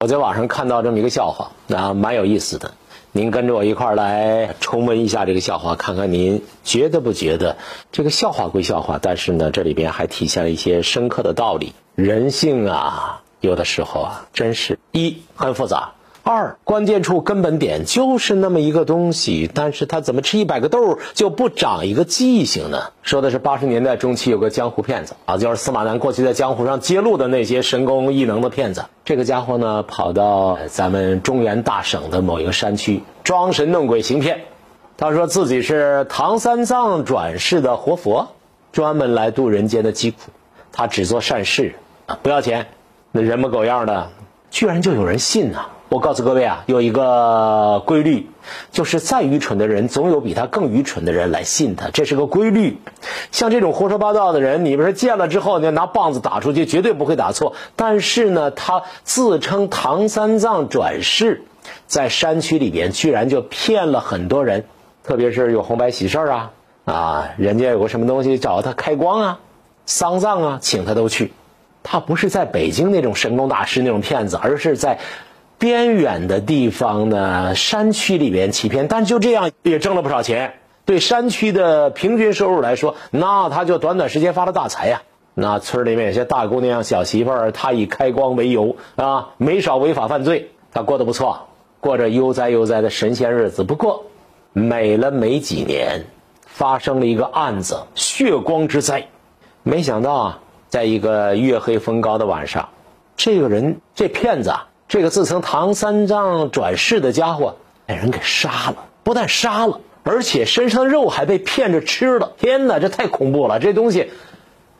我在网上看到这么一个笑话，啊，蛮有意思的。您跟着我一块来重温一下这个笑话，看看您觉得不觉得？这个笑话归笑话，但是呢，这里边还体现了一些深刻的道理。人性啊，有的时候啊，真是一很复杂。二关键处根本点就是那么一个东西，但是它怎么吃一百个豆就不长一个记性呢？说的是八十年代中期有个江湖骗子啊，就是司马南过去在江湖上揭露的那些神功异能的骗子。这个家伙呢，跑到咱们中原大省的某一个山区，装神弄鬼行骗。他说自己是唐三藏转世的活佛，专门来度人间的疾苦。他只做善事啊，不要钱。那人模狗样的，居然就有人信呐！我告诉各位啊，有一个规律，就是再愚蠢的人，总有比他更愚蠢的人来信他，这是个规律。像这种胡说八道的人，你不是见了之后，你拿棒子打出去，绝对不会打错。但是呢，他自称唐三藏转世，在山区里边，居然就骗了很多人，特别是有红白喜事儿啊，啊，人家有个什么东西找他开光啊，丧葬啊，请他都去。他不是在北京那种神功大师那种骗子，而是在。边远的地方呢，山区里边欺骗，但就这样也挣了不少钱。对山区的平均收入来说，那他就短短时间发了大财呀。那村里面有些大姑娘、小媳妇儿，他以开光为由啊，没少违法犯罪。他过得不错，过着悠哉悠哉的神仙日子。不过，美了没几年，发生了一个案子——血光之灾。没想到啊，在一个月黑风高的晚上，这个人，这骗子啊。这个自称唐三藏转世的家伙，被人给杀了。不但杀了，而且身上的肉还被骗着吃了。天哪，这太恐怖了！这东西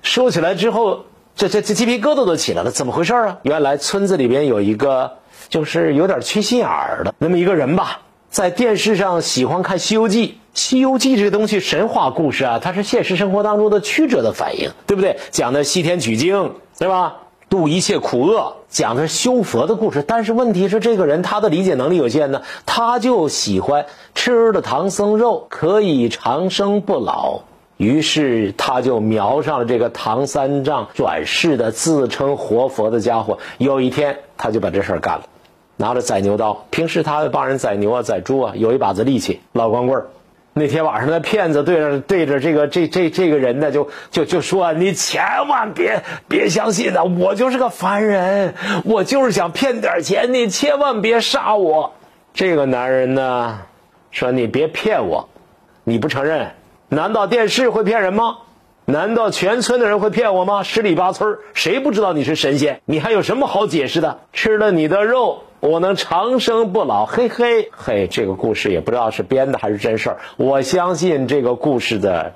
说起来之后，这这这鸡皮疙瘩都起来了。怎么回事啊？原来村子里边有一个就是有点缺心眼儿的那么一个人吧，在电视上喜欢看《西游记》。《西游记》这东西神话故事啊，它是现实生活当中的曲折的反应，对不对？讲的西天取经，对吧？度一切苦厄，讲的是修佛的故事。但是问题是，这个人他的理解能力有限呢，他就喜欢吃了唐僧肉可以长生不老，于是他就瞄上了这个唐三藏转世的自称活佛的家伙。有一天，他就把这事儿干了，拿着宰牛刀。平时他帮人宰牛啊、宰猪啊，有一把子力气，老光棍儿。那天晚上，那骗子对着对着这个这这这个人呢，就就就说：“你千万别别相信他！我就是个凡人，我就是想骗点钱，你千万别杀我。”这个男人呢，说：“你别骗我，你不承认？难道电视会骗人吗？难道全村的人会骗我吗？十里八村谁不知道你是神仙？你还有什么好解释的？吃了你的肉。”我能长生不老，嘿嘿嘿！这个故事也不知道是编的还是真事儿。我相信这个故事的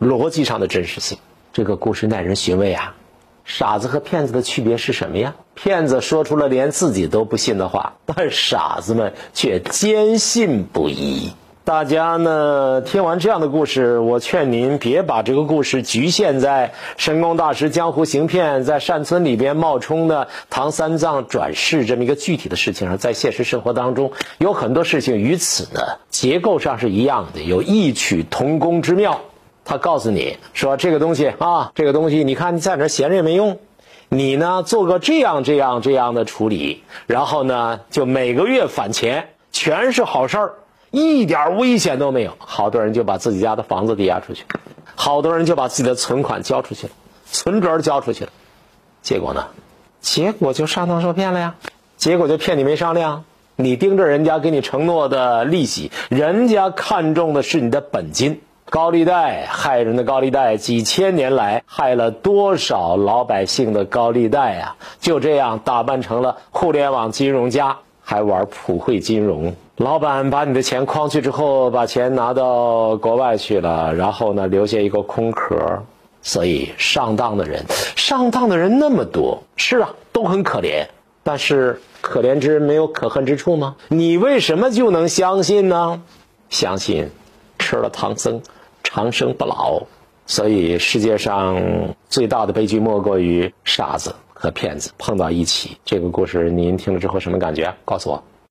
逻辑上的真实性。这个故事耐人寻味啊！傻子和骗子的区别是什么呀？骗子说出了连自己都不信的话，但傻子们却坚信不疑。大家呢听完这样的故事，我劝您别把这个故事局限在神功大师江湖行骗在善村里边冒充的唐三藏转世这么一个具体的事情上，在现实生活当中有很多事情与此呢结构上是一样的，有异曲同工之妙。他告诉你说这个东西啊，这个东西你看你在那闲着也没用，你呢做个这样这样这样的处理，然后呢就每个月返钱，全是好事儿。一点危险都没有，好多人就把自己家的房子抵押出去，好多人就把自己的存款交出去了，存折交出去了，结果呢？结果就上当受骗了呀！结果就骗你没商量，你盯着人家给你承诺的利息，人家看中的是你的本金。高利贷害人的高利贷，几千年来害了多少老百姓的高利贷呀？就这样打扮成了互联网金融家，还玩普惠金融。老板把你的钱诓去之后，把钱拿到国外去了，然后呢，留下一个空壳。所以上当的人，上当的人那么多，是啊，都很可怜。但是可怜之人没有可恨之处吗？你为什么就能相信呢？相信吃了唐僧长生不老。所以世界上最大的悲剧莫过于傻子和骗子碰到一起。这个故事您听了之后什么感觉？告诉我。